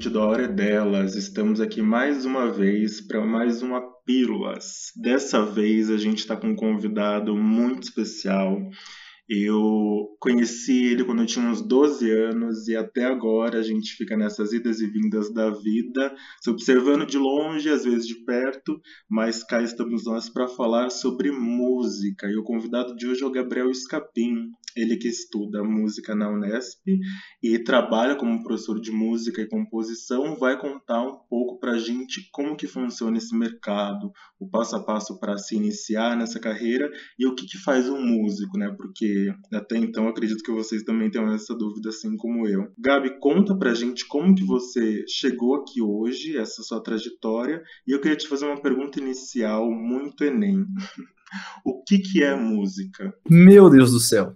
Ouvinte da Hora Delas. Estamos aqui mais uma vez para mais uma Pílulas. Dessa vez a gente está com um convidado muito especial. Eu conheci ele quando eu tinha uns 12 anos e até agora a gente fica nessas idas e vindas da vida, se observando de longe, às vezes de perto, mas cá estamos nós para falar sobre música. E o convidado de hoje é o Gabriel Escapim, ele que estuda música na Unesp e trabalha como professor de música e composição, vai contar um pouco para a gente como que funciona esse mercado, o passo a passo para se iniciar nessa carreira e o que, que faz um músico, né? Porque até então acredito que vocês também tenham essa dúvida assim como eu. Gabi, conta para a gente como que você chegou aqui hoje, essa sua trajetória, e eu queria te fazer uma pergunta inicial muito Enem. O que, que é música? Meu Deus do céu!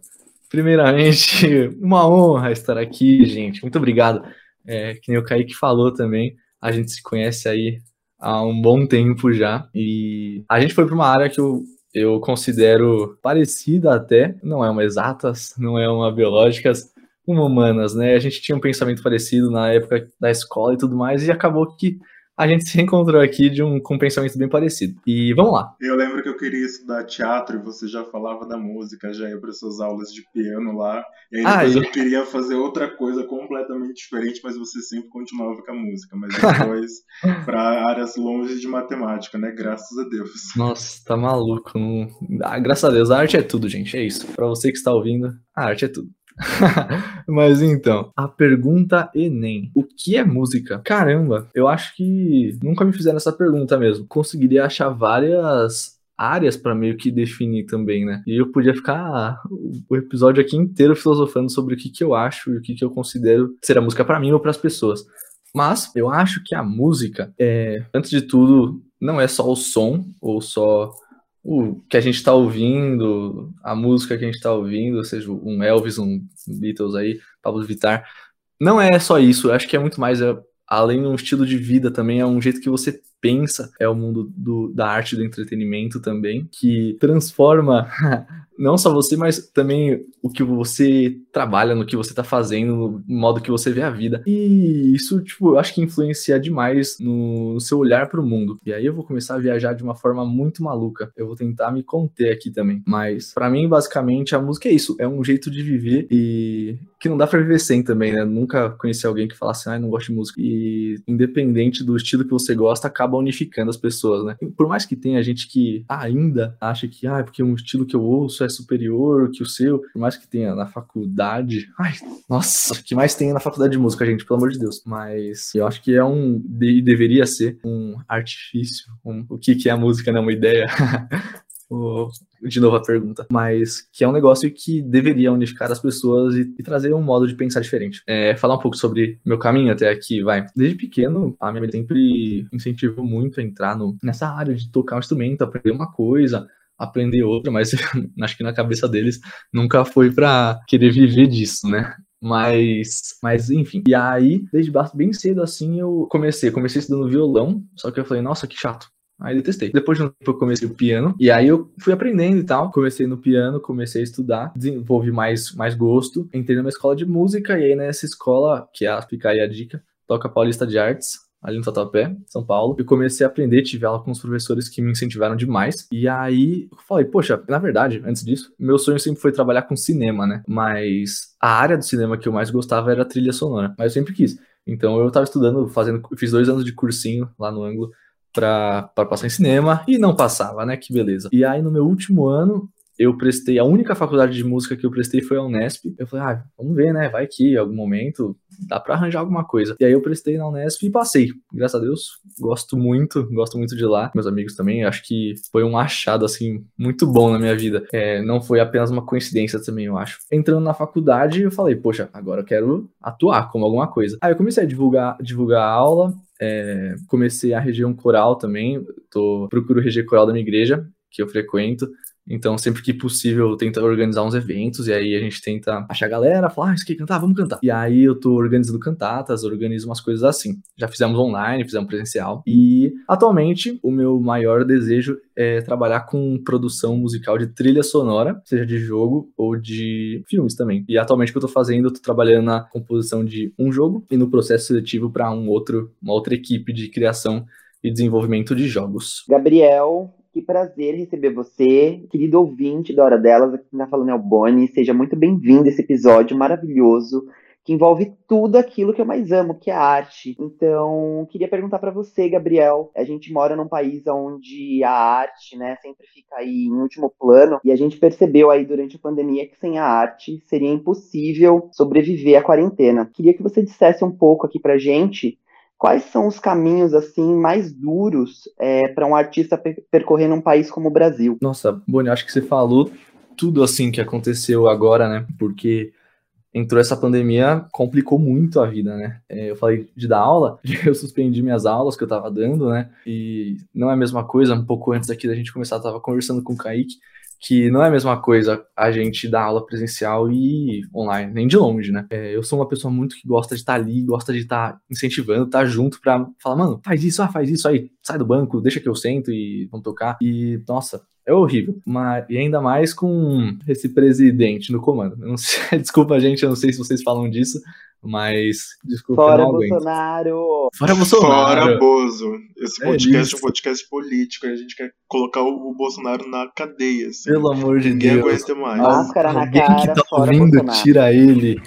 Primeiramente, uma honra estar aqui, gente. Muito obrigado. É, que nem o Kaique falou também, a gente se conhece aí há um bom tempo já. E a gente foi para uma área que eu, eu considero parecida até, não é uma exatas, não é uma biológicas, uma humanas, né? A gente tinha um pensamento parecido na época da escola e tudo mais, e acabou que a gente se encontrou aqui de um, com um pensamento bem parecido. E vamos lá. Eu lembro que eu queria estudar teatro e você já falava da música, já ia para suas aulas de piano lá. E aí depois ah, eu queria fazer outra coisa completamente diferente, mas você sempre continuava com a música. Mas depois para áreas longe de matemática, né? Graças a Deus. Nossa, tá maluco. Não... Ah, graças a Deus, a arte é tudo, gente. É isso. Para você que está ouvindo, a arte é tudo. Mas então, a pergunta Enem: O que é música? Caramba, eu acho que nunca me fizeram essa pergunta mesmo. Conseguiria achar várias áreas para meio que definir também, né? E eu podia ficar o episódio aqui inteiro filosofando sobre o que, que eu acho e o que, que eu considero ser a música para mim ou para as pessoas. Mas eu acho que a música é, antes de tudo, não é só o som ou só o que a gente está ouvindo, a música que a gente está ouvindo, ou seja, um Elvis, um Beatles aí, Pablo Vittar, não é só isso, eu acho que é muito mais, é, além de um estilo de vida também, é um jeito que você pensa, é o mundo do, da arte do entretenimento também, que transforma não só você, mas também o que você trabalha, no que você tá fazendo, no modo que você vê a vida. E isso, tipo, eu acho que influencia demais no, seu olhar para o mundo. E aí eu vou começar a viajar de uma forma muito maluca. Eu vou tentar me conter aqui também. Mas, para mim, basicamente, a música é isso. É um jeito de viver e que não dá pra viver sem também, né? Nunca conheci alguém que falasse, ah, não gosto de música. E independente do estilo que você gosta, acaba unificando as pessoas, né? Por mais que tenha gente que ainda acha que, ah, é porque um estilo que eu ouço é superior que o seu, por mais que tenha na faculdade. Ai, nossa, o que mais tem na faculdade de música, gente, pelo amor de Deus. Mas eu acho que é um. E deveria ser um artifício. Um, o que, que é a música, né? Uma ideia. de novo a pergunta, mas que é um negócio que deveria unificar as pessoas e, e trazer um modo de pensar diferente. É, falar um pouco sobre meu caminho até aqui, vai. Desde pequeno, a minha mãe sempre incentivou muito a entrar no, nessa área de tocar um instrumento, aprender uma coisa, aprender outra, mas acho que na cabeça deles nunca foi para querer viver disso, né? Mas, mas enfim. E aí, desde bem cedo assim, eu comecei. Comecei estudando violão, só que eu falei, nossa, que chato. Aí detestei. Depois de um tempo eu comecei o piano, e aí eu fui aprendendo e tal. Comecei no piano, comecei a estudar, desenvolvi mais, mais gosto. Entrei numa escola de música, e aí nessa escola, que é Fica aí a dica, toca Paulista de Artes, ali no Tatuapé, São Paulo. Eu comecei a aprender, tive aula com os professores que me incentivaram demais. E aí eu falei, poxa, na verdade, antes disso, meu sonho sempre foi trabalhar com cinema, né? Mas a área do cinema que eu mais gostava era a trilha sonora. Mas eu sempre quis. Então eu tava estudando, fazendo, fiz dois anos de cursinho lá no ângulo para passar em cinema e não passava, né? Que beleza. E aí no meu último ano eu prestei, a única faculdade de música que eu prestei foi a Unesp. Eu falei, ah, vamos ver, né? Vai que em algum momento dá para arranjar alguma coisa. E aí eu prestei na Unesp e passei. Graças a Deus, gosto muito, gosto muito de lá. Meus amigos também, acho que foi um achado, assim, muito bom na minha vida. É, não foi apenas uma coincidência também, eu acho. Entrando na faculdade, eu falei, poxa, agora eu quero atuar como alguma coisa. Aí eu comecei a divulgar, divulgar a aula, é, comecei a reger um coral também, tô, procuro reger coral da minha igreja, que eu frequento, Então, sempre que possível, tenta organizar uns eventos, e aí a gente tenta achar a galera, falar, ah, isso aqui cantar, vamos cantar. E aí eu tô organizando cantatas, organizo umas coisas assim. Já fizemos online, fizemos presencial. E atualmente, o meu maior desejo é trabalhar com produção musical de trilha sonora, seja de jogo ou de filmes também. E atualmente o que eu tô fazendo, eu tô trabalhando na composição de um jogo e no processo seletivo para um outro, uma outra equipe de criação e desenvolvimento de jogos. Gabriel, que prazer receber você, querido ouvinte da Hora Delas, aqui quem tá falando é o Boni. Seja muito bem-vindo a esse episódio maravilhoso que envolve tudo aquilo que eu mais amo, que é a arte. Então, queria perguntar para você, Gabriel. A gente mora num país onde a arte, né, sempre fica aí em último plano, e a gente percebeu aí durante a pandemia que sem a arte seria impossível sobreviver à quarentena. Queria que você dissesse um pouco aqui pra gente quais são os caminhos assim mais duros é, para um artista percorrer num país como o Brasil? Nossa, Boni, acho que você falou tudo assim que aconteceu agora, né? Porque entrou essa pandemia, complicou muito a vida, né? É, eu falei de dar aula, eu suspendi minhas aulas que eu tava dando, né? E não é a mesma coisa, um pouco antes aqui da gente começar, eu tava conversando com o Kaique, que não é a mesma coisa a gente dar aula presencial e online, nem de longe, né? É, eu sou uma pessoa muito que gosta de estar tá ali, gosta de estar tá incentivando, estar tá junto pra falar, mano, faz isso, ah, faz isso aí, sai do banco, deixa que eu sento e vamos tocar. E, nossa, é horrível. Mas, e ainda mais com esse presidente no comando. Sei, desculpa, gente, eu não sei se vocês falam disso, mas desculpa, Fora eu não Bolsonaro! Fora Bolsonaro! Fora Bozo! Esse podcast é, é um podcast político e a gente quer colocar o Bolsonaro na cadeia. Assim. Pelo amor de Ninguém Deus. aguenta mais. Máscara na Alguém cara, que tá fora ouvindo, Bolsonaro. tira ele.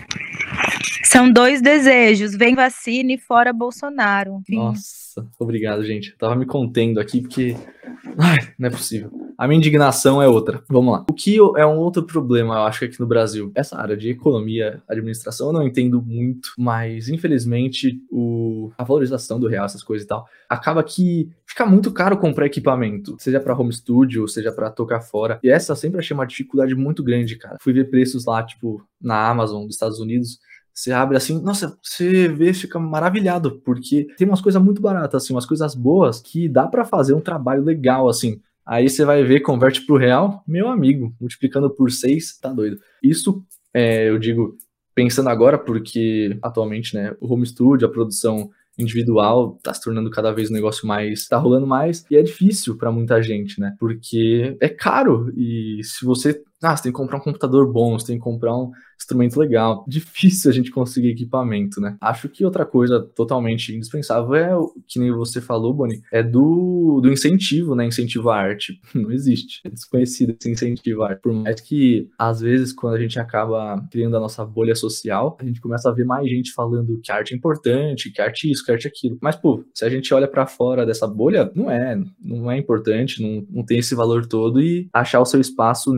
São dois desejos: vem vacina e fora Bolsonaro. Enfim. Nossa, obrigado, gente. Eu tava me contendo aqui porque. Ai, não é possível. A minha indignação é outra. Vamos lá. O que é um outro problema, eu acho, aqui no Brasil? Essa área de economia, administração, eu não entendo muito, mas infelizmente o... a valorização do real, essas coisas e tal, acaba que fica muito caro comprar equipamento, seja para home studio, seja para tocar fora. E essa eu sempre achei uma dificuldade muito grande, cara. Fui ver preços lá, tipo, na Amazon dos Estados Unidos. Você abre assim, nossa, você vê, fica maravilhado, porque tem umas coisas muito baratas, assim, umas coisas boas que dá para fazer um trabalho legal, assim. Aí você vai ver, converte pro real, meu amigo, multiplicando por seis, tá doido. Isso, é, eu digo, pensando agora, porque atualmente, né, o home studio, a produção individual tá se tornando cada vez um negócio mais. tá rolando mais e é difícil para muita gente, né? Porque é caro e se você. Ah, você tem que comprar um computador bom, você tem que comprar um instrumento legal. Difícil a gente conseguir equipamento, né? Acho que outra coisa totalmente indispensável é, o que nem você falou, Boni, é do, do incentivo, né? Incentivo à arte. Não existe. É desconhecido esse incentivo à arte. Por mais que, às vezes, quando a gente acaba criando a nossa bolha social, a gente começa a ver mais gente falando que arte é importante, que arte é isso, que arte é aquilo. Mas, pô, se a gente olha para fora dessa bolha, não é. Não é importante, não, não tem esse valor todo e achar o seu espaço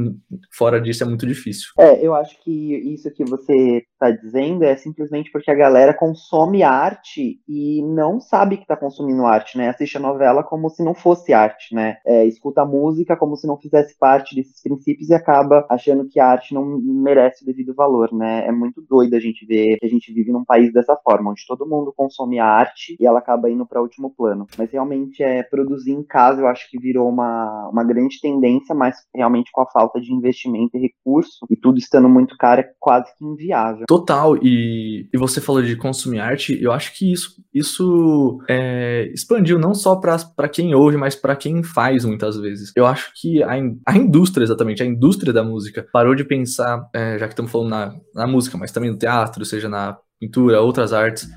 fora disso é muito difícil. É, eu acho que isso que você está dizendo é simplesmente porque a galera consome arte e não sabe que está consumindo arte, né? Assiste a novela como se não fosse arte, né? É, escuta a música como se não fizesse parte desses princípios e acaba achando que a arte não merece o devido valor, né? É muito doido a gente ver que a gente vive num país dessa forma, onde todo mundo consome a arte e ela acaba indo para último plano. Mas realmente é produzir em casa, eu acho que virou uma, uma grande tendência, mas realmente com a falta de investimento e recurso e tudo estando muito caro, é quase que inviável. Total, e, e você falou de consumir arte, eu acho que isso, isso é, expandiu não só para quem ouve, mas para quem faz muitas vezes. Eu acho que a, in- a indústria, exatamente, a indústria da música, parou de pensar, é, já que estamos falando na, na música, mas também no teatro, seja na pintura, outras artes,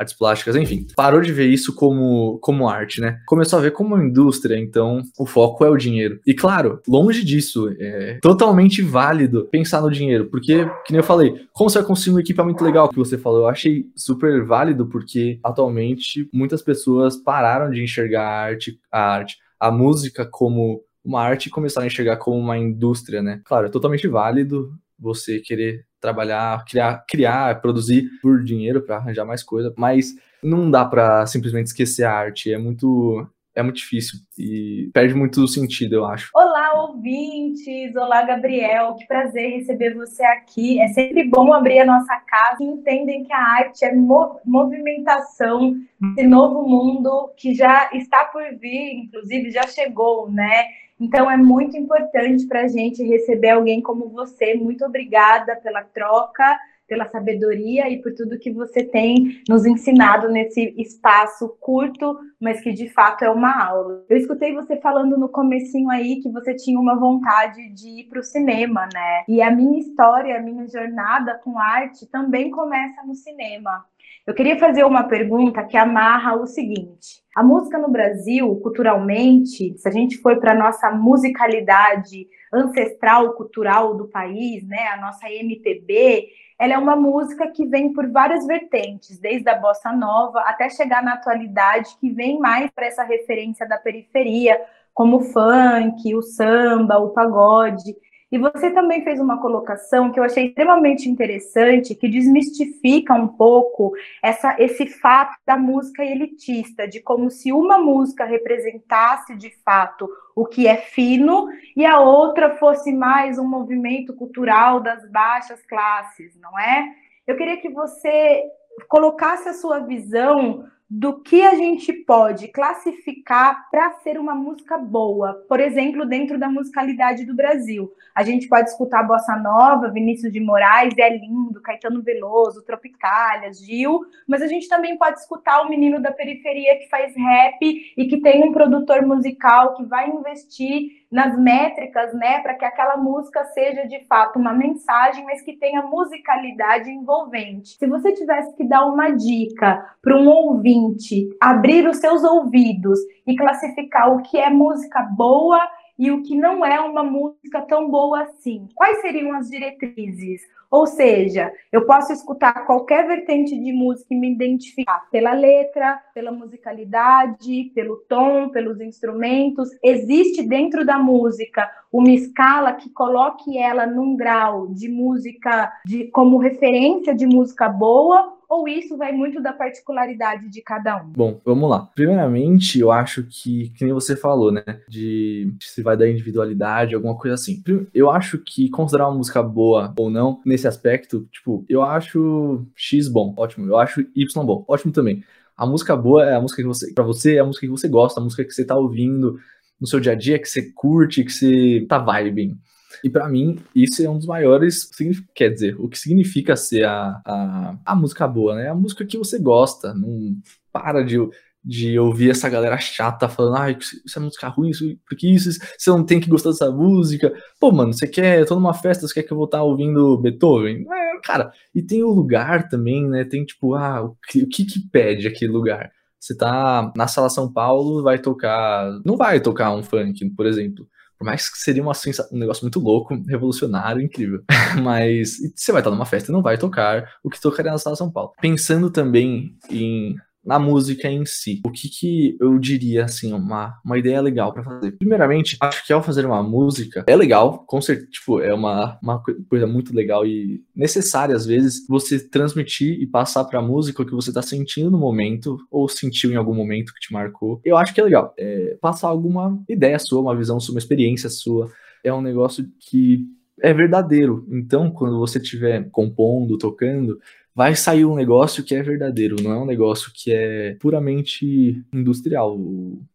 artes plásticas, enfim, parou de ver isso como, como arte, né? Começou a ver como uma indústria, então o foco é o dinheiro. E claro, longe disso, é totalmente válido pensar no dinheiro, porque, que nem eu falei, como você vai conseguir um equipamento legal que você falou, eu achei super válido, porque atualmente muitas pessoas pararam de enxergar a arte, a arte, a música como uma arte e começaram a enxergar como uma indústria, né? Claro, é totalmente válido você querer trabalhar, criar, criar, produzir por dinheiro para arranjar mais coisa, mas não dá para simplesmente esquecer a arte, é muito é muito difícil e perde muito sentido, eu acho. Olá, ouvintes! Olá, Gabriel! Que prazer receber você aqui. É sempre bom abrir a nossa casa e entendem que a arte é mo movimentação desse novo mundo que já está por vir, inclusive já chegou, né? Então é muito importante para a gente receber alguém como você. Muito obrigada pela troca pela sabedoria e por tudo que você tem nos ensinado nesse espaço curto, mas que de fato é uma aula. Eu escutei você falando no comecinho aí que você tinha uma vontade de ir para o cinema, né? E a minha história, a minha jornada com arte também começa no cinema. Eu queria fazer uma pergunta que amarra o seguinte: a música no Brasil, culturalmente, se a gente for para a nossa musicalidade ancestral cultural do país, né, a nossa MPB, ela é uma música que vem por várias vertentes, desde a bossa nova até chegar na atualidade, que vem mais para essa referência da periferia, como o funk, o samba, o pagode. E você também fez uma colocação que eu achei extremamente interessante, que desmistifica um pouco essa, esse fato da música elitista, de como se uma música representasse de fato o que é fino e a outra fosse mais um movimento cultural das baixas classes, não é? Eu queria que você colocasse a sua visão do que a gente pode classificar para ser uma música boa. Por exemplo, dentro da musicalidade do Brasil. A gente pode escutar Bossa Nova, Vinícius de Moraes, é lindo, Caetano Veloso, Tropicália, Gil, mas a gente também pode escutar o menino da periferia que faz rap e que tem um produtor musical que vai investir nas métricas, né, para que aquela música seja de fato uma mensagem, mas que tenha musicalidade envolvente. Se você tivesse que dar uma dica para um ouvinte abrir os seus ouvidos e classificar o que é música boa e o que não é uma música tão boa assim, quais seriam as diretrizes? Ou seja, eu posso escutar qualquer vertente de música e me identificar pela letra, pela musicalidade, pelo tom, pelos instrumentos. Existe dentro da música uma escala que coloque ela num grau de música de como referência de música boa ou isso vai muito da particularidade de cada um? Bom, vamos lá. Primeiramente, eu acho que, que nem você falou, né? De se vai da individualidade, alguma coisa assim. Eu acho que considerar uma música boa ou não, nesse aspecto, tipo, eu acho X bom, ótimo. Eu acho Y bom, ótimo também. A música boa é a música que você, para você, é a música que você gosta, a música que você tá ouvindo no seu dia a dia, que você curte, que você tá vibing. E para mim, isso é um dos maiores. Quer dizer, o que significa ser a, a, a música boa, né? A música que você gosta. Não para de, de ouvir essa galera chata falando, ah, isso é música ruim, isso, porque isso, você não tem que gostar dessa música. Pô, mano, você quer, tô numa festa, você quer que eu vou estar ouvindo Beethoven? É, cara, e tem o lugar também, né? Tem tipo, ah, o que, o que, que pede aquele lugar? Você tá na sala São Paulo, vai tocar. Não vai tocar um funk, por exemplo. Por mais que seria uma, um negócio muito louco, revolucionário, incrível. Mas você vai estar numa festa e não vai tocar o que tocaria na Sala São Paulo. Pensando também em na música em si. O que que eu diria, assim, uma, uma ideia legal para fazer? Primeiramente, acho que ao fazer uma música, é legal, com certeza, tipo, é uma, uma coisa muito legal e necessária, às vezes, você transmitir e passar pra música o que você tá sentindo no momento, ou sentiu em algum momento que te marcou. Eu acho que é legal. É, passar alguma ideia sua, uma visão sua, uma experiência sua. É um negócio que é verdadeiro. Então, quando você estiver compondo, tocando, vai sair um negócio que é verdadeiro, não é um negócio que é puramente industrial,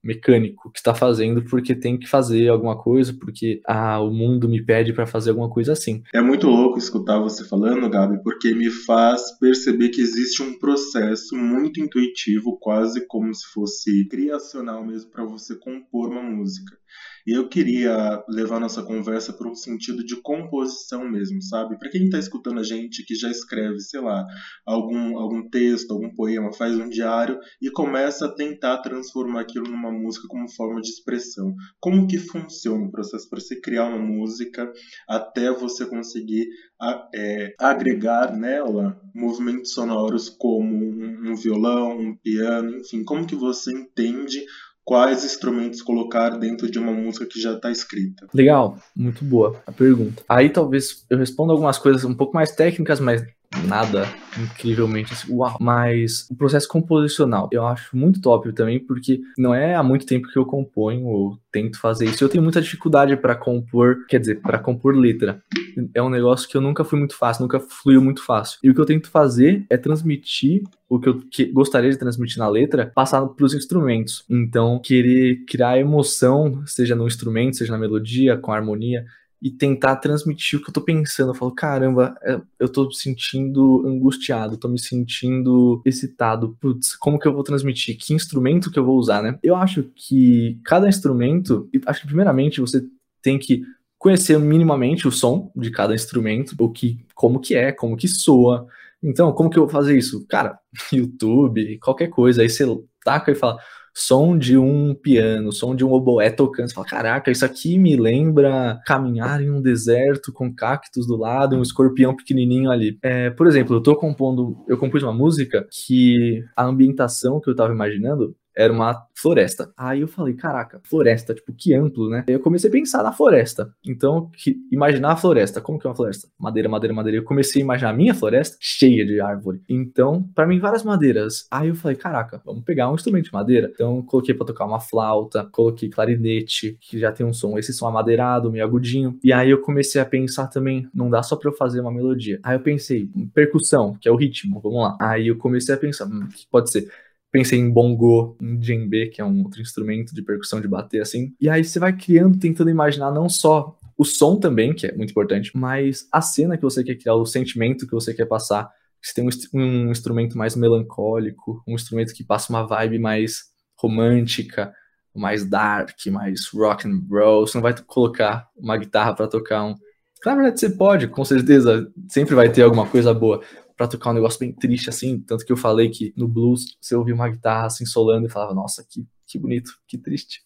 mecânico, que está fazendo porque tem que fazer alguma coisa, porque ah, o mundo me pede para fazer alguma coisa assim. É muito louco escutar você falando, Gabi, porque me faz perceber que existe um processo muito intuitivo, quase como se fosse criacional mesmo para você compor uma música. E eu queria levar nossa conversa para um sentido de composição mesmo, sabe? Para quem está escutando a gente que já escreve, sei lá, algum, algum texto, algum poema, faz um diário e começa a tentar transformar aquilo numa música como forma de expressão. Como que funciona o processo para você criar uma música até você conseguir é, agregar nela movimentos sonoros como um, um violão, um piano, enfim, como que você entende quais instrumentos colocar dentro de uma música que já está escrita? Legal, muito boa a pergunta. Aí talvez eu responda algumas coisas um pouco mais técnicas, mas nada incrivelmente assim, uau. Mas o processo composicional eu acho muito top também, porque não é há muito tempo que eu componho ou tento fazer isso. Eu tenho muita dificuldade para compor, quer dizer, para compor letra. É um negócio que eu nunca fui muito fácil, nunca fluiu muito fácil. E o que eu tento fazer é transmitir o que eu que gostaria de transmitir na letra, passar para os instrumentos. Então, querer criar emoção, seja no instrumento, seja na melodia, com a harmonia, e tentar transmitir o que eu tô pensando. Eu falo, caramba, é, eu tô me sentindo angustiado, tô me sentindo excitado. Putz, como que eu vou transmitir? Que instrumento que eu vou usar, né? Eu acho que cada instrumento, acho que primeiramente você tem que conhecer minimamente o som de cada instrumento, o que, como que é, como que soa. Então, como que eu vou fazer isso? Cara, YouTube, qualquer coisa, aí você taca e fala, som de um piano, som de um oboé tocando. Você fala, caraca, isso aqui me lembra caminhar em um deserto com cactos do lado, um escorpião pequenininho ali. É, por exemplo, eu tô compondo, eu compus uma música que a ambientação que eu tava imaginando era uma floresta. Aí eu falei, caraca, floresta, tipo, que amplo, né? Aí eu comecei a pensar na floresta. Então, que, imaginar a floresta. Como que é uma floresta? Madeira, madeira, madeira. Eu comecei a imaginar a minha floresta cheia de árvore. Então, para mim, várias madeiras. Aí eu falei, caraca, vamos pegar um instrumento de madeira. Então, coloquei para tocar uma flauta, coloquei clarinete, que já tem um som, esse som amadeirado, meio agudinho. E aí eu comecei a pensar também, não dá só pra eu fazer uma melodia. Aí eu pensei, percussão, que é o ritmo, vamos lá. Aí eu comecei a pensar, hum, que pode ser pensei em bongo, em djembe, que é um outro instrumento de percussão de bater assim. E aí você vai criando, tentando imaginar não só o som também, que é muito importante, mas a cena que você quer criar, o sentimento que você quer passar. Você tem um, um instrumento mais melancólico, um instrumento que passa uma vibe mais romântica, mais dark, mais rock and roll. Você não vai colocar uma guitarra para tocar um. Na verdade, você pode, com certeza, sempre vai ter alguma coisa boa para tocar um negócio bem triste assim, tanto que eu falei que no blues você ouvia uma guitarra assim solando e falava, nossa, que que bonito, que triste.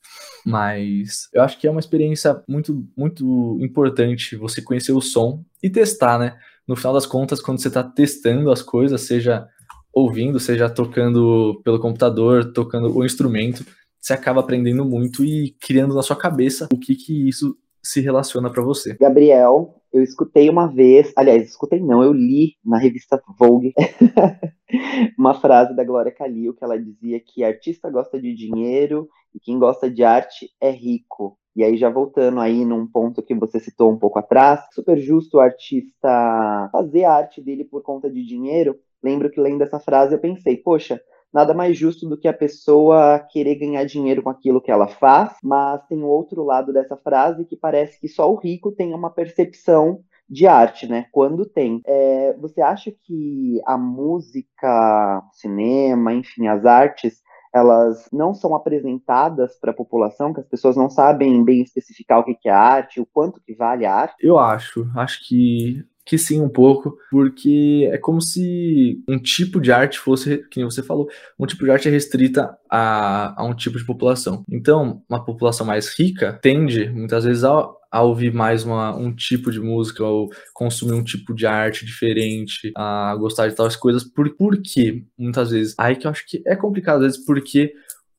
Mas eu acho que é uma experiência muito muito importante você conhecer o som e testar, né? No final das contas, quando você está testando as coisas, seja ouvindo, seja tocando pelo computador, tocando o instrumento, você acaba aprendendo muito e criando na sua cabeça o que que isso se relaciona para você. Gabriel, eu escutei uma vez, aliás, escutei não, eu li na revista Vogue uma frase da Glória Calil que ela dizia que artista gosta de dinheiro e quem gosta de arte é rico. E aí, já voltando aí num ponto que você citou um pouco atrás, super justo o artista fazer a arte dele por conta de dinheiro. Lembro que lendo essa frase eu pensei, poxa, nada mais justo do que a pessoa querer ganhar dinheiro com aquilo que ela faz, mas tem outro lado dessa frase que parece que só o rico tem uma percepção de arte, né? Quando tem. É, você acha que a música, cinema, enfim, as artes, elas não são apresentadas para a população, que as pessoas não sabem bem especificar o que é arte, o quanto que vale a arte? Eu acho. Acho que que sim, um pouco, porque é como se um tipo de arte fosse, que você falou, um tipo de arte é restrita a, a um tipo de população. Então, uma população mais rica tende, muitas vezes, a, a ouvir mais uma, um tipo de música ou consumir um tipo de arte diferente, a gostar de tais coisas. Por, por quê? Muitas vezes. Aí que eu acho que é complicado, às vezes, porque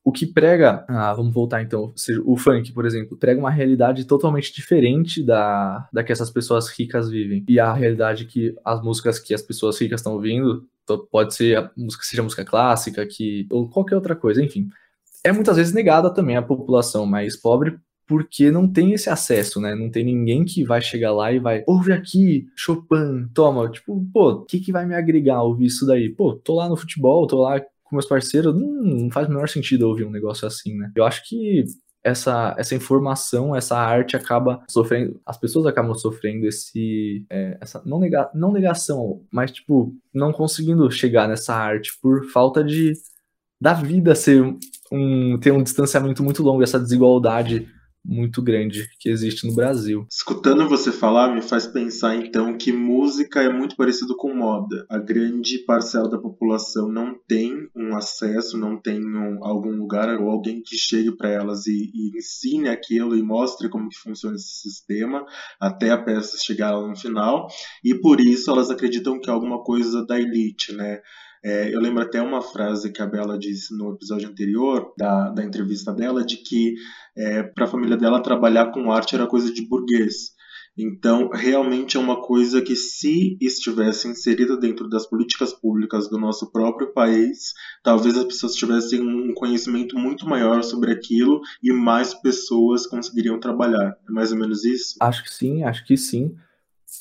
o que prega, ah, vamos voltar então, o funk, por exemplo, prega uma realidade totalmente diferente da, da que essas pessoas ricas vivem. E a realidade que as músicas que as pessoas ricas estão ouvindo, pode ser a música, seja música clássica, que, ou qualquer outra coisa, enfim. É muitas vezes negada também a população mais pobre porque não tem esse acesso, né? Não tem ninguém que vai chegar lá e vai, ouve aqui, Chopin, toma. Tipo, pô, o que, que vai me agregar ouvir isso daí? Pô, tô lá no futebol, tô lá com meus parceiros, não, não faz o menor sentido ouvir um negócio assim, né? Eu acho que essa, essa informação, essa arte acaba sofrendo, as pessoas acabam sofrendo esse, é, essa não, nega, não negação, mas tipo, não conseguindo chegar nessa arte por falta de da vida ser um, ter um distanciamento muito longo, essa desigualdade muito grande que existe no Brasil. Escutando você falar, me faz pensar então que música é muito parecido com moda. A grande parcela da população não tem um acesso, não tem um, algum lugar ou alguém que chegue para elas e, e, ensine aquilo e mostre como que funciona esse sistema até a peça chegar no final. E por isso elas acreditam que é alguma coisa da elite, né? É, eu lembro até uma frase que a Bela disse no episódio anterior, da, da entrevista dela, de que é, para a família dela trabalhar com arte era coisa de burguês. Então, realmente é uma coisa que, se estivesse inserida dentro das políticas públicas do nosso próprio país, talvez as pessoas tivessem um conhecimento muito maior sobre aquilo e mais pessoas conseguiriam trabalhar. É mais ou menos isso? Acho que sim, acho que sim.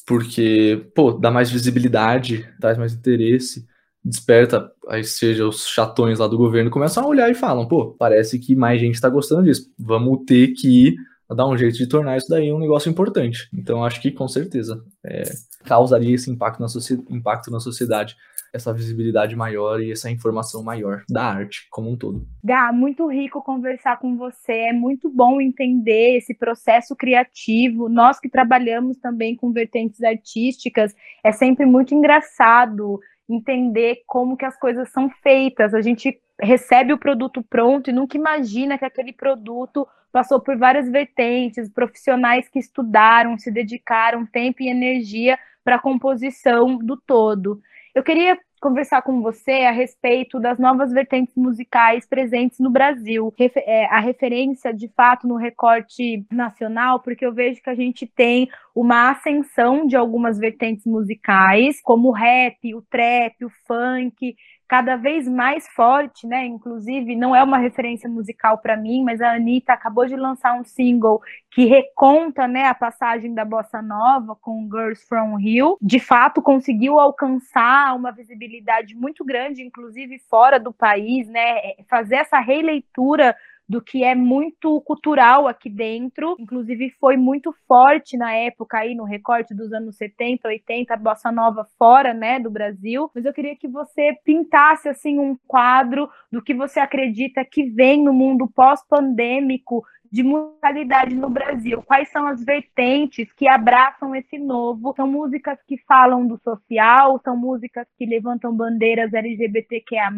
Porque, pô, dá mais visibilidade, traz mais interesse desperta, aí seja os chatões lá do governo, começam a olhar e falam, pô, parece que mais gente está gostando disso, vamos ter que dar um jeito de tornar isso daí um negócio importante. Então, acho que com certeza é, causaria esse impacto na, impacto na sociedade, essa visibilidade maior e essa informação maior da arte como um todo. Gá, muito rico conversar com você, é muito bom entender esse processo criativo. Nós que trabalhamos também com vertentes artísticas, é sempre muito engraçado entender como que as coisas são feitas. A gente recebe o produto pronto e nunca imagina que aquele produto passou por várias vertentes, profissionais que estudaram, se dedicaram tempo e energia para a composição do todo. Eu queria conversar com você a respeito das novas vertentes musicais presentes no Brasil. É, a referência, de fato, no recorte nacional, porque eu vejo que a gente tem uma ascensão de algumas vertentes musicais, como o rap, o trap, o funk, cada vez mais forte, né? Inclusive, não é uma referência musical para mim, mas a Anitta acabou de lançar um single que reconta, né, a passagem da bossa nova com Girls from Rio. De fato, conseguiu alcançar uma visibilidade muito grande, inclusive fora do país, né? Fazer essa releitura do que é muito cultural aqui dentro, inclusive foi muito forte na época aí no recorte dos anos 70, 80, a bossa nova fora, né, do Brasil. Mas eu queria que você pintasse assim um quadro do que você acredita que vem no mundo pós-pandêmico de musicalidade no Brasil? Quais são as vertentes que abraçam esse novo? São músicas que falam do social, são músicas que levantam bandeiras LGBTQIA+,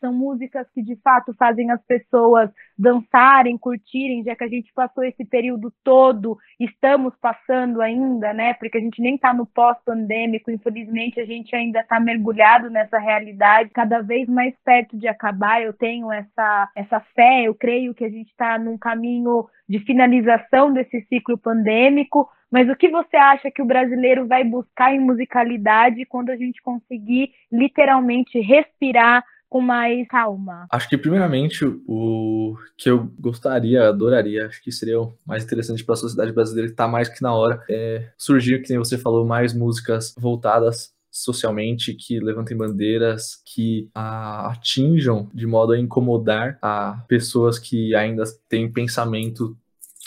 são músicas que de fato fazem as pessoas dançarem, curtirem, já que a gente passou esse período todo, estamos passando ainda, né? Porque a gente nem está no pós-pandêmico, infelizmente a gente ainda está mergulhado nessa realidade, cada vez mais perto de acabar. Eu tenho essa, essa fé, eu creio que a gente está num caminho de finalização desse ciclo pandêmico, mas o que você acha que o brasileiro vai buscar em musicalidade quando a gente conseguir literalmente respirar com mais calma? Acho que, primeiramente, o que eu gostaria, adoraria, acho que seria o mais interessante para a sociedade brasileira, que está mais que na hora, é surgir, que nem você falou, mais músicas voltadas socialmente, que levantem bandeiras, que a, atinjam de modo a incomodar a pessoas que ainda têm pensamento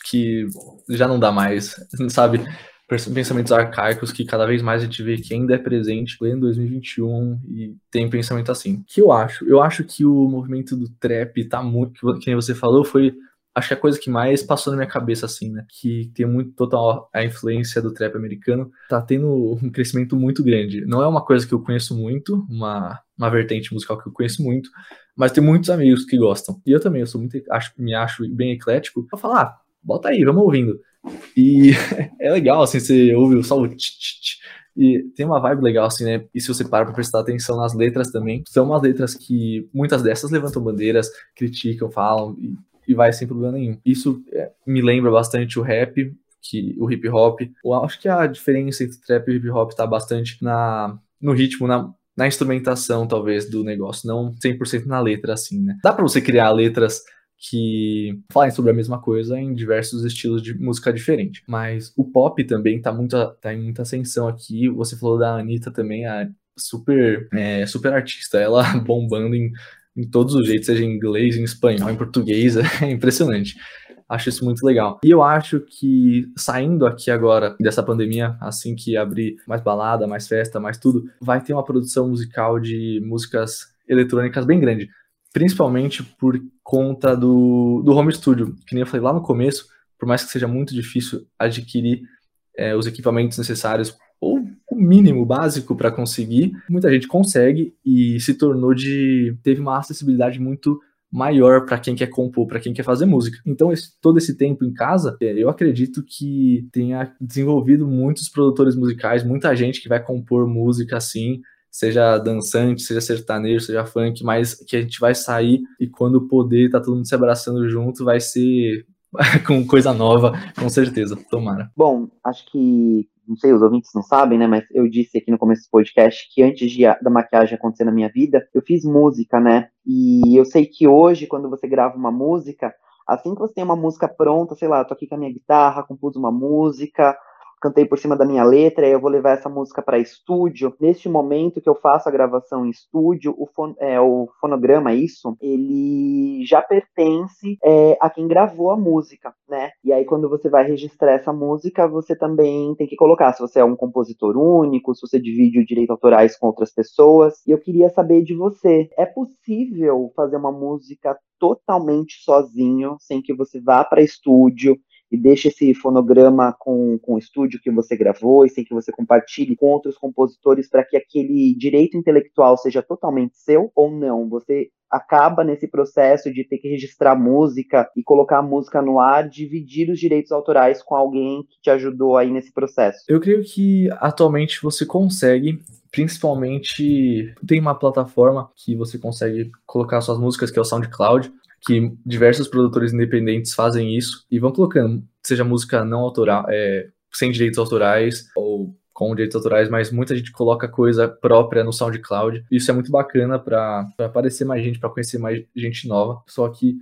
que já não dá mais, sabe? Pensamentos arcaicos que cada vez mais a gente vê que ainda é presente em 2021 e tem pensamento assim. que eu acho? Eu acho que o movimento do trap tá muito, que você falou, foi acho que a coisa que mais passou na minha cabeça, assim, né? Que tem muito total a influência do trap americano, tá tendo um crescimento muito grande. Não é uma coisa que eu conheço muito, uma, uma vertente musical que eu conheço muito, mas tem muitos amigos que gostam. E eu também, eu sou muito, acho, me acho bem eclético. Eu falo, ah, bota aí, vamos ouvindo. E é legal, assim, você ouve só o tch, tch, tch, e tem uma vibe legal, assim, né? E se você para pra prestar atenção nas letras também, são umas letras que muitas dessas levantam bandeiras, criticam, falam, e e vai sem problema nenhum. Isso é, me lembra bastante o rap, que o hip hop. Eu acho que a diferença entre trap e hip hop está bastante na, no ritmo, na, na instrumentação, talvez, do negócio, não 100% na letra, assim, né? Dá para você criar letras que falem sobre a mesma coisa em diversos estilos de música diferente. Mas o pop também tá, muito, tá em muita ascensão aqui. Você falou da Anitta também, a super, é, super artista, ela bombando em em todos os jeitos, seja em inglês, em espanhol, em português, é impressionante. Acho isso muito legal. E eu acho que saindo aqui agora dessa pandemia, assim que abrir mais balada, mais festa, mais tudo, vai ter uma produção musical de músicas eletrônicas bem grande. Principalmente por conta do, do home studio, que nem eu falei lá no começo, por mais que seja muito difícil adquirir é, os equipamentos necessários o mínimo básico para conseguir, muita gente consegue e se tornou de teve uma acessibilidade muito maior para quem quer compor, para quem quer fazer música. Então, esse, todo esse tempo em casa, é, eu acredito que tenha desenvolvido muitos produtores musicais, muita gente que vai compor música assim, seja dançante, seja sertanejo, seja funk, mas que a gente vai sair e quando poder tá todo mundo se abraçando junto, vai ser com coisa nova, com certeza. Tomara. Bom, acho que não sei, os ouvintes não sabem, né? Mas eu disse aqui no começo do podcast que antes de, da maquiagem acontecer na minha vida, eu fiz música, né? E eu sei que hoje, quando você grava uma música, assim que você tem uma música pronta, sei lá, tô aqui com a minha guitarra, compus uma música, cantei por cima da minha letra, eu vou levar essa música para estúdio. Neste momento que eu faço a gravação em estúdio, o, fon é, o fonograma, isso, ele já pertence é, a quem gravou a música, né? E aí, quando você vai registrar essa música, você também tem que colocar se você é um compositor único, se você divide o direito autorais com outras pessoas. E eu queria saber de você: é possível fazer uma música totalmente sozinho, sem que você vá para estúdio e deixe esse fonograma com, com o estúdio que você gravou e sem que você compartilhe com outros compositores para que aquele direito intelectual seja totalmente seu ou não? Você acaba nesse processo de ter que registrar música e colocar a música no ar, dividir os direitos autorais com alguém que te ajudou aí nesse processo? Eu creio que atualmente você consegue principalmente tem uma plataforma que você consegue colocar suas músicas, que é o SoundCloud, que diversos produtores independentes fazem isso e vão colocando, seja música não autoral, é, sem direitos autorais ou com direitos autorais, mas muita gente coloca coisa própria no SoundCloud. Isso é muito bacana para aparecer mais gente, para conhecer mais gente nova. Só que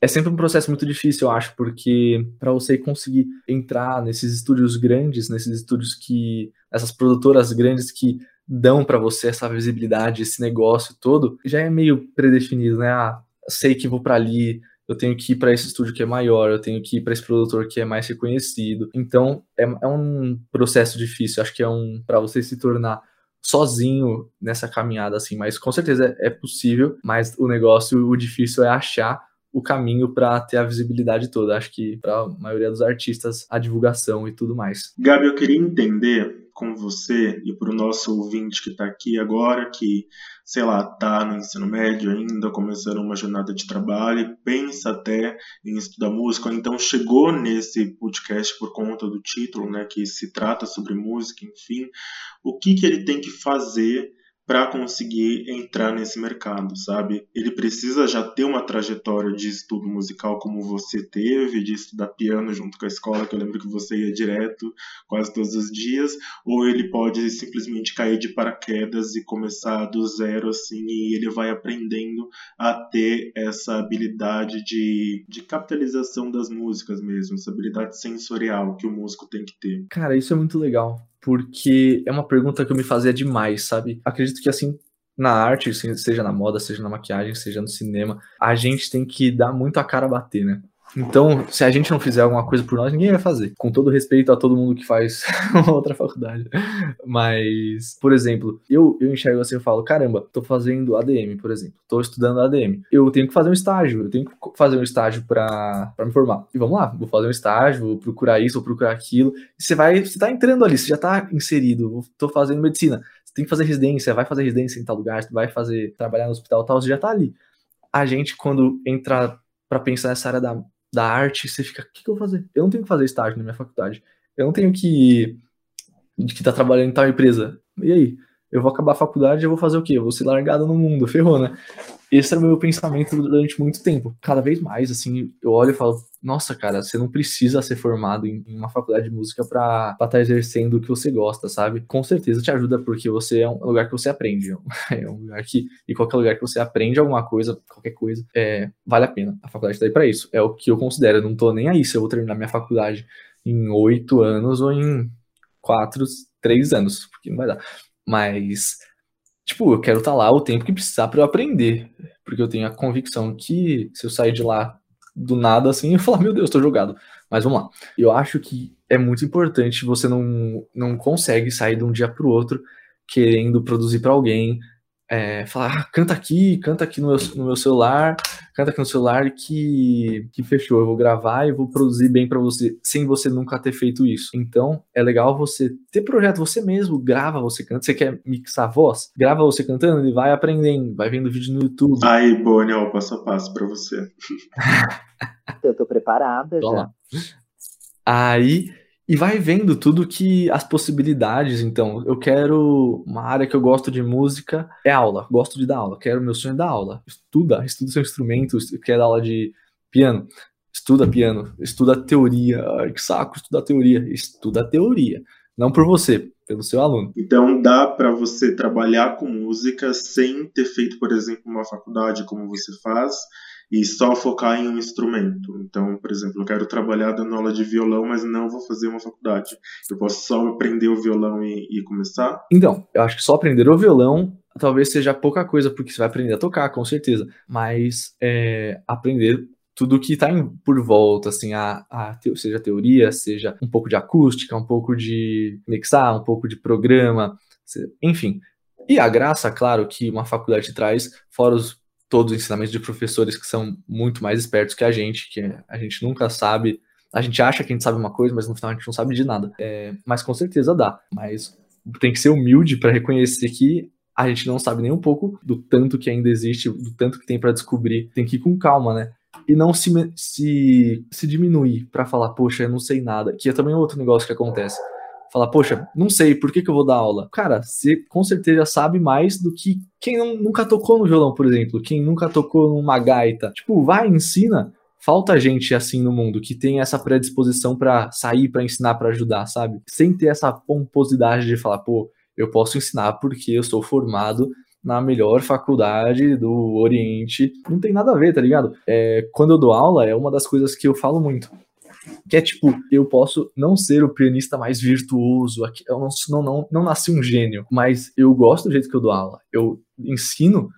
é sempre um processo muito difícil, eu acho, porque para você conseguir entrar nesses estúdios grandes, nesses estúdios que essas produtoras grandes que dão para você essa visibilidade, esse negócio todo, já é meio predefinido, né? Ah, sei que vou para ali, eu tenho que ir para esse estúdio que é maior, eu tenho que ir para esse produtor que é mais reconhecido. Então, é, é um processo difícil, acho que é um para você se tornar sozinho nessa caminhada assim, mas com certeza é, é possível, mas o negócio, o difícil é achar o caminho para ter a visibilidade toda. Acho que para a maioria dos artistas a divulgação e tudo mais. Gabi, eu queria entender com você e para o nosso ouvinte que está aqui agora, que, sei lá, está no ensino médio ainda, começando uma jornada de trabalho, pensa até em estudar música, ou então chegou nesse podcast por conta do título, né, que se trata sobre música, enfim, o que, que ele tem que fazer para conseguir entrar nesse mercado, sabe? Ele precisa já ter uma trajetória de estudo musical como você teve, de estudar piano junto com a escola, que eu lembro que você ia direto quase todos os dias, ou ele pode simplesmente cair de paraquedas e começar do zero assim, e ele vai aprendendo a ter essa habilidade de, de capitalização das músicas mesmo, essa habilidade sensorial que o músico tem que ter. Cara, isso é muito legal porque é uma pergunta que eu me fazia demais, sabe? Acredito que assim, na arte, seja na moda, seja na maquiagem, seja no cinema, a gente tem que dar muito a cara a bater, né? Então, se a gente não fizer alguma coisa por nós, ninguém vai fazer. Com todo respeito a todo mundo que faz outra faculdade. Mas, por exemplo, eu, eu enxergo assim, eu falo, caramba, tô fazendo ADM, por exemplo. Tô estudando ADM. Eu tenho que fazer um estágio, eu tenho que fazer um estágio para me formar. E vamos lá, vou fazer um estágio, vou procurar isso, vou procurar aquilo. E você vai, você tá entrando ali, você já tá inserido. Tô fazendo medicina. Você tem que fazer residência, vai fazer residência em tal lugar, vai fazer, trabalhar no hospital tal, você já tá ali. A gente, quando entra para pensar nessa área da da arte, você fica, o que, que, eu vou fazer? Eu não tenho que fazer estágio na minha faculdade. Eu não tenho que que estar tá trabalhando em tal empresa. E aí? Eu vou acabar a faculdade e eu vou fazer o quê? Eu vou ser largado no mundo, ferrou, né? Esse era o meu pensamento durante muito tempo. Cada vez mais, assim, eu olho e falo, nossa, cara, você não precisa ser formado em uma faculdade de música pra estar tá exercendo o que você gosta, sabe? Com certeza te ajuda, porque você é um lugar que você aprende. É um lugar que, e qualquer lugar que você aprende alguma coisa, qualquer coisa, é, vale a pena. A faculdade tá aí pra isso. É o que eu considero. Eu não tô nem aí se eu vou terminar minha faculdade em oito anos ou em quatro, três anos, porque não vai dar. Mas tipo, eu quero estar tá lá o tempo que precisar para eu aprender. Porque eu tenho a convicção que se eu sair de lá do nada assim, eu falar, meu Deus, tô jogado. Mas vamos lá. Eu acho que é muito importante, você não, não consegue sair de um dia pro outro querendo produzir para alguém, é, falar, ah, canta aqui, canta aqui no meu, no meu, celular, canta aqui no celular que, que fechou, eu vou gravar e vou produzir bem para você, sem você nunca ter feito isso. Então, é legal você ter projeto você mesmo, grava você canta, você quer mixar a voz? Grava você cantando e vai aprendendo, vai vendo vídeo no YouTube. Aí, Bonnie, ó, passo a passo para você. eu tô preparada já. Lá. Aí, e vai vendo tudo que as possibilidades. Então, eu quero uma área que eu gosto de música, é aula, gosto de dar aula, quero meu sonho é dar aula. Estuda, estuda seu instrumento, quer dar aula de piano. estuda piano, estuda teoria. Ai, que saco, estuda teoria. Estuda teoria. Não por você, pelo seu aluno. Então dá para você trabalhar com música sem ter feito, por exemplo, uma faculdade como você faz e só focar em um instrumento. Então, por exemplo, eu quero trabalhar dando aula de violão, mas não vou fazer uma faculdade. Eu posso só aprender o violão e, e começar? Então, eu acho que só aprender o violão talvez seja pouca coisa, porque você vai aprender a tocar, com certeza. Mas é, aprender tudo que está por volta, assim, a, a, seja teoria, seja um pouco de acústica, um pouco de mixar, um pouco de programa, enfim. E a graça, claro, que uma faculdade traz, fora os, todos os ensinamentos de professores que são muito mais espertos que a gente, que a gente nunca sabe, a gente acha que a gente sabe uma coisa, mas no final a gente não sabe de nada. É, mas com certeza dá. Mas tem que ser humilde para reconhecer que a gente não sabe nem um pouco do tanto que ainda existe, do tanto que tem para descobrir. Tem que ir com calma, né? e não se, se, se diminuir para falar, poxa, eu não sei nada, que é também outro negócio que acontece. Falar, poxa, não sei, por que, que eu vou dar aula? Cara, você com certeza sabe mais do que quem não, nunca tocou no violão, por exemplo, quem nunca tocou numa gaita. Tipo, vai, ensina. Falta gente assim no mundo que tem essa predisposição para sair, para ensinar, para ajudar, sabe? Sem ter essa pomposidade de falar, pô, eu posso ensinar porque eu sou formado na melhor faculdade do Oriente. Não tem nada a ver, tá ligado? É, quando eu dou aula, é uma das coisas que eu falo muito. Que é tipo, eu posso não ser o pianista mais virtuoso, eu não, não, não, não nasci um gênio, mas eu gosto do jeito que eu dou aula. Eu ensino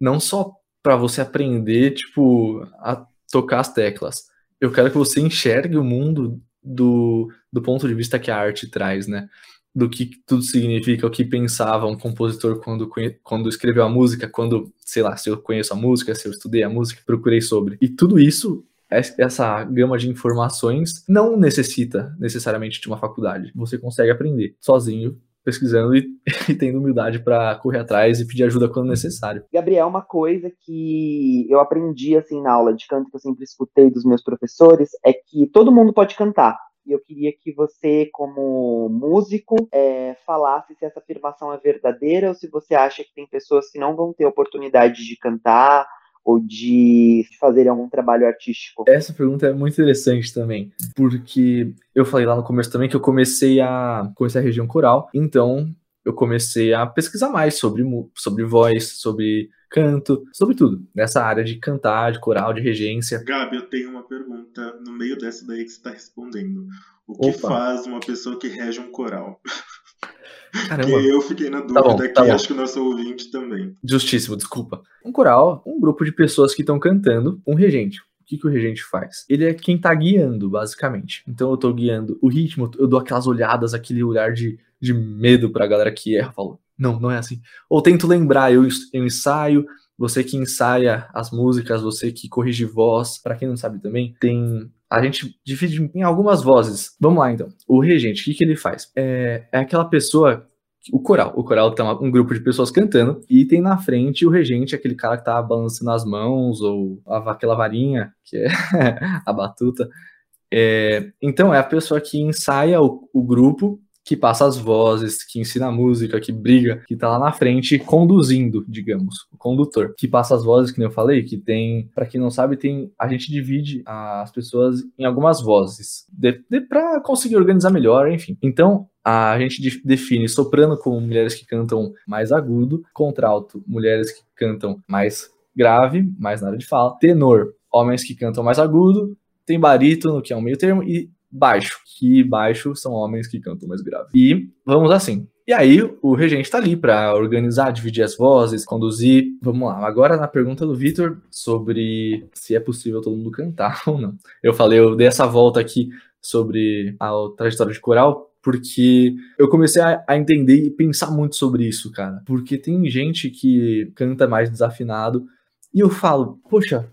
não só para você aprender, tipo, a tocar as teclas. Eu quero que você enxergue o mundo do, do ponto de vista que a arte traz, né? do que tudo significa, o que pensava um compositor quando, quando escreveu a música, quando, sei lá, se eu conheço a música, se eu estudei a música, procurei sobre. E tudo isso, essa gama de informações, não necessita necessariamente de uma faculdade. Você consegue aprender sozinho, pesquisando e, e tendo humildade para correr atrás e pedir ajuda quando necessário. Gabriel, uma coisa que eu aprendi assim na aula de canto que eu sempre escutei dos meus professores é que todo mundo pode cantar e eu queria que você, como músico, é, falasse se essa afirmação é verdadeira ou se você acha que tem pessoas que não vão ter oportunidade de cantar ou de fazer algum trabalho artístico? Essa pergunta é muito interessante também, porque eu falei lá no começo também que eu comecei a conhecer a região coral, então eu comecei a pesquisar mais sobre, sobre voz, sobre canto, sobre tudo, nessa área de cantar, de coral, de regência. Gabi, eu tenho uma pergunta no meio dessa daí que você está respondendo. O que Opa. faz uma pessoa que rege um coral? Caramba. Porque eu fiquei na dúvida tá bom, aqui, tá acho que o nosso ouvinte também. Justíssimo, desculpa. Um coral, um grupo de pessoas que estão cantando, um regente. O que, que o regente faz? Ele é quem tá guiando, basicamente. Então eu tô guiando o ritmo, eu dou aquelas olhadas, aquele olhar de, de medo pra galera que erra. Falo, não, não é assim. Ou tento lembrar, eu, eu ensaio, você que ensaia as músicas, você que corrige voz, para quem não sabe também, tem a gente divide em algumas vozes. Vamos lá então. O regente, o que, que ele faz? É, é aquela pessoa o coral. O coral tem um grupo de pessoas cantando e tem na frente o regente, aquele cara que tá balançando as mãos ou aquela varinha, que é a batuta. É, então é a pessoa que ensaia o, o grupo que passa as vozes, que ensina música, que briga, que tá lá na frente conduzindo, digamos, o condutor, que passa as vozes, que nem eu falei, que tem, para quem não sabe, tem a gente divide as pessoas em algumas vozes, de, de para conseguir organizar melhor, enfim. Então, a gente define soprano como mulheres que cantam mais agudo, contralto, mulheres que cantam mais grave, mais na área de fala, tenor, homens que cantam mais agudo, tem barítono, que é um meio termo, e baixo, que baixo são homens que cantam mais grave. E vamos assim. E aí, o regente está ali para organizar, dividir as vozes, conduzir. Vamos lá. Agora, na pergunta do Vitor sobre se é possível todo mundo cantar ou não. Eu falei, eu dei essa volta aqui sobre a trajetória de coral, porque eu comecei a, a, entender e pensar muito sobre isso, cara. Porque tem gente que canta mais desafinado e eu falo, poxa,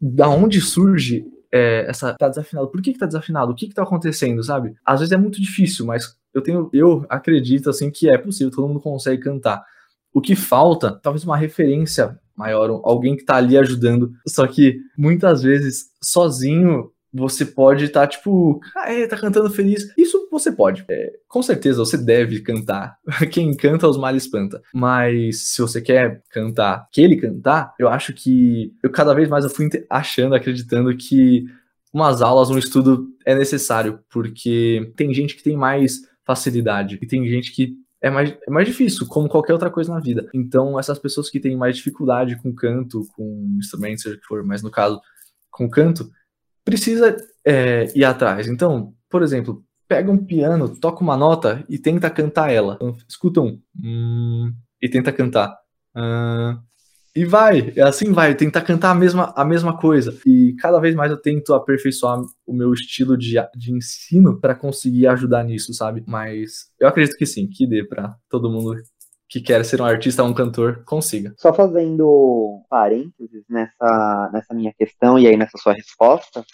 da onde surge é, essa tá desafinado. Por que, que tá desafinado? O que, que tá acontecendo, sabe? Às vezes é muito difícil, mas eu tenho, eu acredito assim que é possível, todo mundo consegue cantar. O que falta, talvez uma referência maior, alguém que tá ali ajudando. Só que muitas vezes sozinho você pode estar, tá, tipo, ah, é, tá cantando feliz. Isso você pode. É, com certeza você deve cantar. Quem canta, os males espanta. Mas se você quer cantar, que ele cantar, eu acho que eu cada vez mais eu fui achando, acreditando que umas aulas, um estudo é necessário, porque tem gente que tem mais facilidade e tem gente que é mais, é mais difícil, como qualquer outra coisa na vida. Então, essas pessoas que têm mais dificuldade com canto, com instrumentos, seja o que for, mas no caso, com canto, precisa é, ir atrás. Então, por exemplo, pega um piano, toca uma nota e tenta cantar ela. Então, escuta um hum, e tenta cantar. E vai, é assim vai, tentar cantar a mesma, a mesma coisa. E cada vez mais eu tento aperfeiçoar o meu estilo de, de ensino para conseguir ajudar nisso, sabe? Mas eu acredito que sim, que dê para todo mundo que quer ser um artista ou um cantor consiga. Só fazendo parênteses nessa, nessa minha questão e aí nessa sua resposta,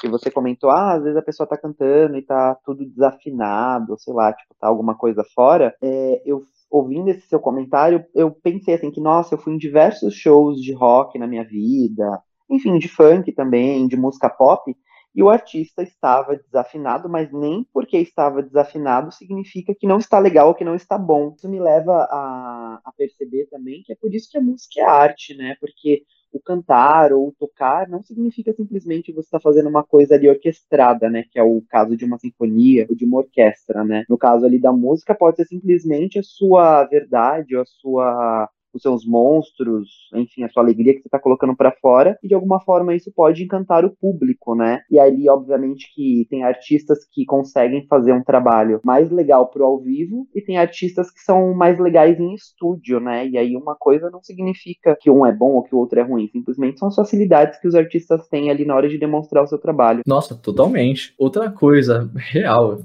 que você comentou, ah, às vezes a pessoa tá cantando e tá tudo desafinado, sei lá, tipo, tá alguma coisa fora. É, eu ouvindo esse seu comentário, eu pensei assim que, nossa, eu fui em diversos shows de rock na minha vida, enfim, de funk também, de música pop, e o artista estava desafinado, mas nem porque estava desafinado significa que não está legal ou que não está bom. Isso me leva a, a perceber também que é por isso que a música é arte, né? Porque o cantar ou o tocar não significa simplesmente você estar tá fazendo uma coisa ali orquestrada, né? Que é o caso de uma sinfonia ou de uma orquestra, né? No caso ali da música, pode ser simplesmente a sua verdade ou a sua os seus monstros, enfim, a sua alegria que você está colocando para fora, e de alguma forma isso pode encantar o público, né? E ali, obviamente, que tem artistas que conseguem fazer um trabalho mais legal pro ao vivo, e tem artistas que são mais legais em estúdio, né? E aí uma coisa não significa que um é bom ou que o outro é ruim, simplesmente são as facilidades que os artistas têm ali na hora de demonstrar o seu trabalho. Nossa, totalmente. Outra coisa, real,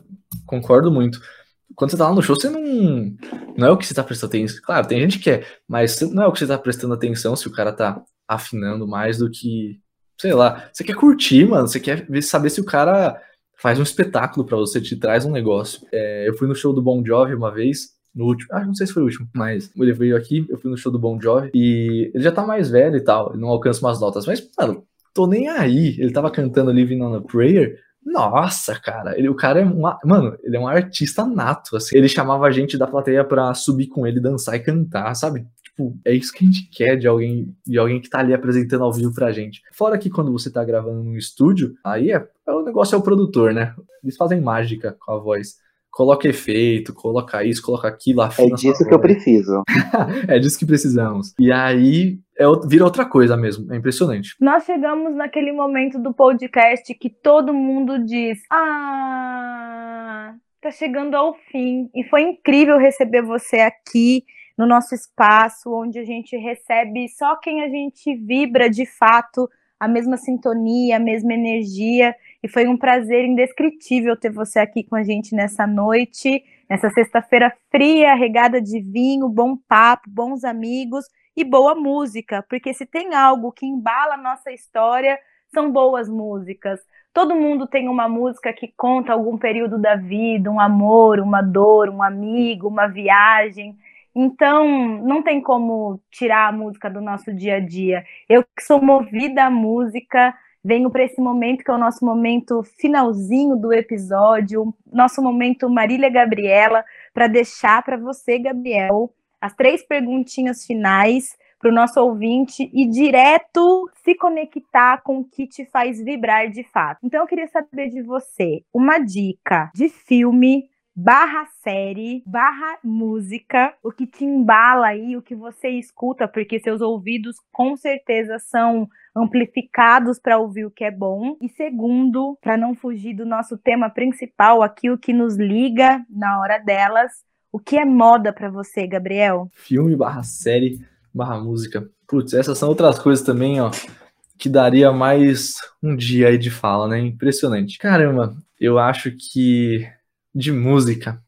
concordo muito quando você tá lá no show, você não. Não é o que você tá prestando atenção. Claro, tem gente que é, mas não é o que você tá prestando atenção se o cara tá afinando mais do que. Sei lá. Você quer curtir, mano. Você quer saber se o cara faz um espetáculo para você, te traz um negócio. É, eu fui no show do Bon Jovi uma vez. No último, ah, não sei se foi o último, mas ele veio aqui, eu fui no show do Bon Jovi e ele já tá mais velho e tal, ele não alcança umas notas, mas, mano, tô nem aí. Ele tava cantando Living on a Prayer, nossa, cara, ele, o cara é um, mano, ele é um artista nato, assim. Ele chamava a gente da plateia pra subir com ele, dançar e cantar, sabe? Tipo, é isso que a gente quer de alguém, de alguém que tá ali apresentando ao vivo pra gente. Fora que quando você tá gravando no estúdio, aí é, é o negócio é o produtor, né? Eles fazem mágica com a voz coloca efeito, coloca isso, coloca aquilo, afina. É disso que eu preciso. é disso que precisamos. E aí é, vira outra coisa mesmo. É impressionante. Nós chegamos naquele momento do podcast que todo mundo diz: Ah, tá chegando ao fim. E foi incrível receber você aqui no nosso espaço, onde a gente recebe só quem a gente vibra de fato, a mesma sintonia, a mesma energia. E foi um prazer indescritível ter você aqui com a gente nessa noite, nessa sexta-feira fria, regada de vinho, bom papo, bons amigos e boa música, porque se tem algo que embala a nossa história, são boas músicas. Todo mundo tem uma música que conta algum período da vida, um amor, uma dor, um amigo, uma viagem. Então, não tem como tirar a música do nosso dia a dia. Eu que sou movida à música, venho para esse momento que é o nosso momento finalzinho do episódio, nosso momento Marília Gabriela, para deixar para você, Gabriel, as três perguntinhas finais para o nosso ouvinte e direto se conectar com o que te faz vibrar de fato. Então eu queria saber de você uma dica de filme barra série, barra música, o que te embala aí, o que você escuta, porque seus ouvidos com certeza são amplificados para ouvir o que é bom. E segundo, para não fugir do nosso tema principal, aqui o que nos liga na hora delas, o que é moda para você, Gabriel? Filme barra série barra música. Putz, essas são outras coisas também, ó, que daria mais um dia aí de fala, né? Impressionante. Caramba, eu acho que de música,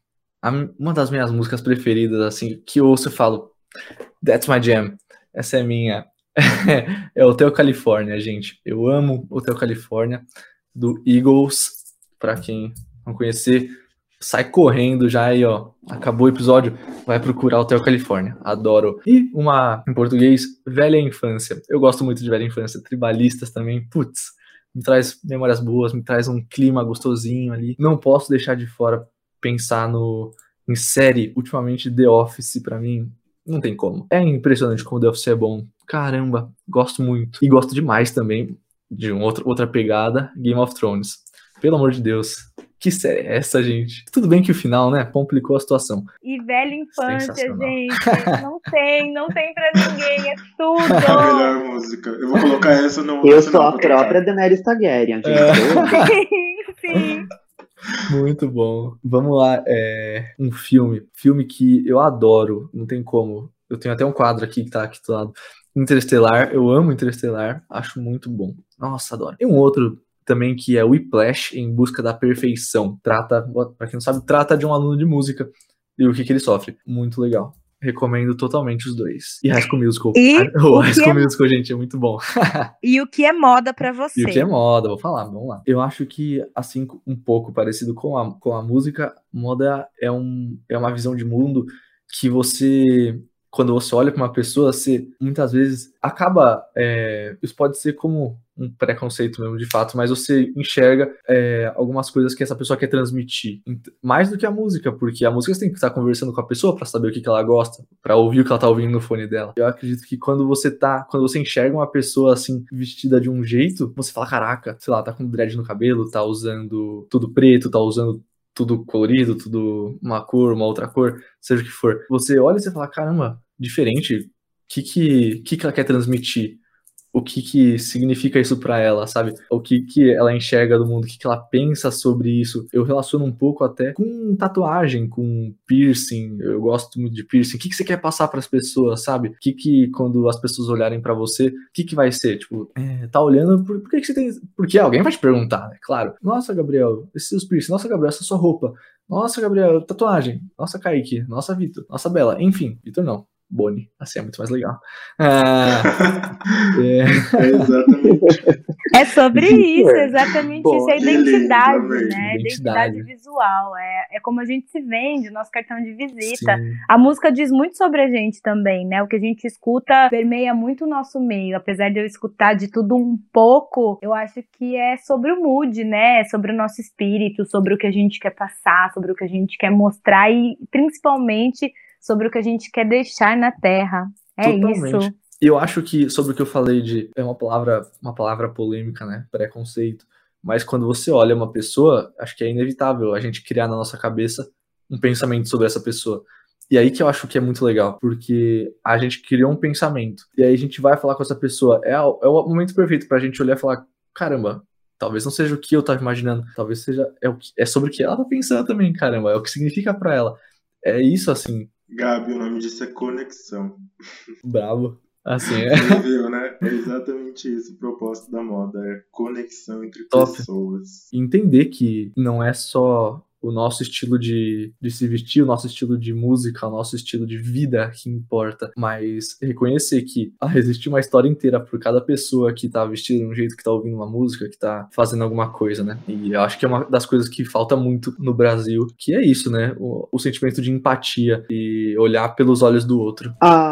uma das minhas músicas preferidas, assim, que ouço e falo, That's my jam. Essa é minha. é Hotel California, gente. Eu amo Hotel California do Eagles. Para quem não conhecer, sai correndo já aí, ó. Acabou o episódio, vai procurar Hotel California. Adoro. E uma em português, Velha Infância. Eu gosto muito de Velha Infância. Tribalistas também. Putz, me traz memórias boas, me traz um clima gostosinho ali. Não posso deixar de fora pensar no em série. Ultimamente, The Office, para mim, não tem como. É impressionante como The Office é bom. Caramba, gosto muito. E gosto demais também. de um outro, outra pegada, Game of Thrones. Pelo amor de Deus. Que série é essa, gente? Tudo bem que o final, né, complicou a situação. E velha infância, gente. Não tem, não tem pra ninguém, é tudo. A melhor música. Eu vou colocar essa no. Eu sou a própria Daenerys Targaryen, gente. É. Sim, sim. Muito bom. Vamos lá, é um filme, filme que eu adoro, não tem como. Eu tenho até um quadro aqui que tá aqui do lado. Interestelar, eu amo Interestelar, acho muito bom. Nossa, adoro. E um outro também que é Whiplash em busca da perfeição. Trata, para quem não sabe, trata de um aluno de música e o que, que ele sofre. Muito legal. Recomendo totalmente os dois. E High School Musical. E o High School é... Musical, gente, é muito bom. e o que é moda para você? E o que é moda, vou falar, vamos lá. Eu acho que, assim, um pouco parecido com a, com a música, moda é, um, é uma visão de mundo que você quando você olha para uma pessoa, você muitas vezes acaba. É, isso pode ser como um preconceito mesmo, de fato, mas você enxerga é, algumas coisas que essa pessoa quer transmitir. Mais do que a música, porque a música você tem que estar conversando com a pessoa para saber o que, que ela gosta, para ouvir o que ela tá ouvindo no fone dela. Eu acredito que quando você tá. Quando você enxerga uma pessoa assim, vestida de um jeito, você fala: caraca, sei lá, tá com dread no cabelo, tá usando tudo preto, tá usando tudo colorido, tudo uma cor, uma outra cor, seja o que for. Você olha e você fala, caramba, diferente. O que, que, que, que ela quer transmitir? O que, que significa isso para ela, sabe? O que, que ela enxerga do mundo, o que, que ela pensa sobre isso. Eu relaciono um pouco até com tatuagem, com piercing. Eu gosto muito de piercing. O que, que você quer passar para as pessoas, sabe? O que, que quando as pessoas olharem para você, o que, que vai ser? Tipo, é, tá olhando, por, por que, que você tem. Porque alguém vai te perguntar, né? Claro. Nossa, Gabriel, esses seus piercing. Nossa, Gabriel, essa sua roupa. Nossa, Gabriel, tatuagem. Nossa, Kaique. Nossa, Vitor. Nossa, Bela. Enfim, Vitor não. Boni. Assim é muito mais legal. Ah, é... é... exatamente. É sobre isso, exatamente Pô, isso. É identidade, lindo, né? Identidade. identidade visual. É, é como a gente se vende, nosso cartão de visita. Sim. A música diz muito sobre a gente também, né? O que a gente escuta permeia muito o nosso meio. Apesar de eu escutar de tudo um pouco, eu acho que é sobre o mood, né? É sobre o nosso espírito, sobre o que a gente quer passar, sobre o que a gente quer mostrar e principalmente sobre o que a gente quer deixar na Terra. É Totalmente. isso. Eu acho que sobre o que eu falei de é uma palavra, uma palavra polêmica, né? Preconceito. Mas quando você olha uma pessoa, acho que é inevitável a gente criar na nossa cabeça um pensamento sobre essa pessoa. E aí que eu acho que é muito legal, porque a gente criou um pensamento. E aí a gente vai falar com essa pessoa. É, é o momento perfeito pra gente olhar e falar: caramba, talvez não seja o que eu tava imaginando. Talvez seja. É, o que, é sobre o que ela tá pensando também, caramba. É o que significa para ela. É isso, assim. Gabi, o nome disso é conexão. Bravo. Assim é. Você viu, né? É exatamente isso o propósito da moda, é conexão entre Top. pessoas. Entender que não é só o nosso estilo de, de se vestir, o nosso estilo de música, o nosso estilo de vida que importa, mas reconhecer que ah, existe uma história inteira por cada pessoa que tá vestida de um jeito, que tá ouvindo uma música, que tá fazendo alguma coisa, né? E eu acho que é uma das coisas que falta muito no Brasil, que é isso, né? O, o sentimento de empatia e olhar pelos olhos do outro. Ah,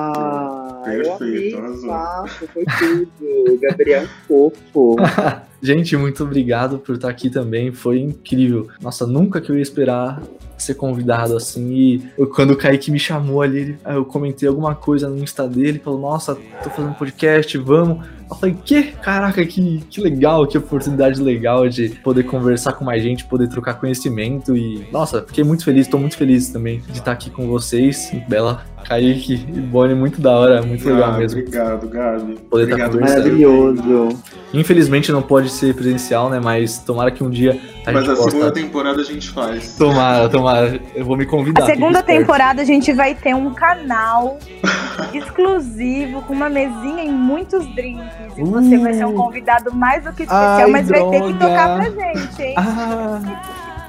Perfeito, eu amei, foi tudo. Gabriel fofo. Gente, muito obrigado por estar aqui também. Foi incrível. Nossa, nunca que eu ia esperar ser convidado assim. E eu, quando o Kaique me chamou ali, eu comentei alguma coisa no Insta dele, falou: Nossa, tô fazendo podcast, vamos. Eu falei, que? Caraca, que, que legal, que oportunidade legal de poder conversar com mais gente, poder trocar conhecimento e, nossa, fiquei muito feliz, tô muito feliz também de estar aqui com vocês. Bela, Kaique e Bonnie, muito da hora, muito legal mesmo. Obrigado, Gabi. Poder obrigado, estar conversando. Maravilhoso. Infelizmente não pode ser presencial, né? Mas tomara que um dia a Mas gente a possa... segunda temporada a gente faz. Tomara, tomara. Eu vou me convidar. A segunda temporada a gente vai ter um canal exclusivo com uma mesinha e muitos drinks. E uh. você vai ser um convidado mais do que especial, Ai, mas droga. vai ter que tocar pra gente, hein? Ah.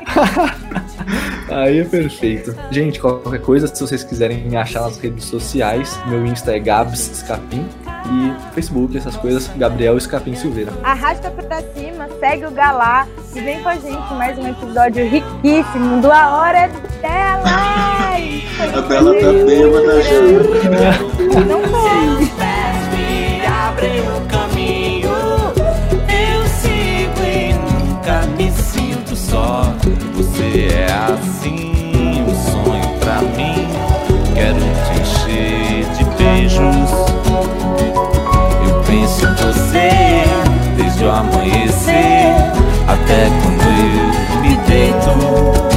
Aí é perfeito. Gente, qualquer coisa, se vocês quiserem me achar nas redes sociais, meu Insta é Gabs Escapim e Facebook, essas coisas, Gabriel Escapim Silveira. Arrasta pra cima, segue o Galá e vem com a gente mais um episódio riquíssimo do A Hora Dela! A Bela tá bêbada já. Não foi. Abre o caminho, eu sigo e nunca me sinto só é assim um sonho pra mim. Quero te encher de beijos. Eu penso em você desde o amanhecer até quando eu me deito.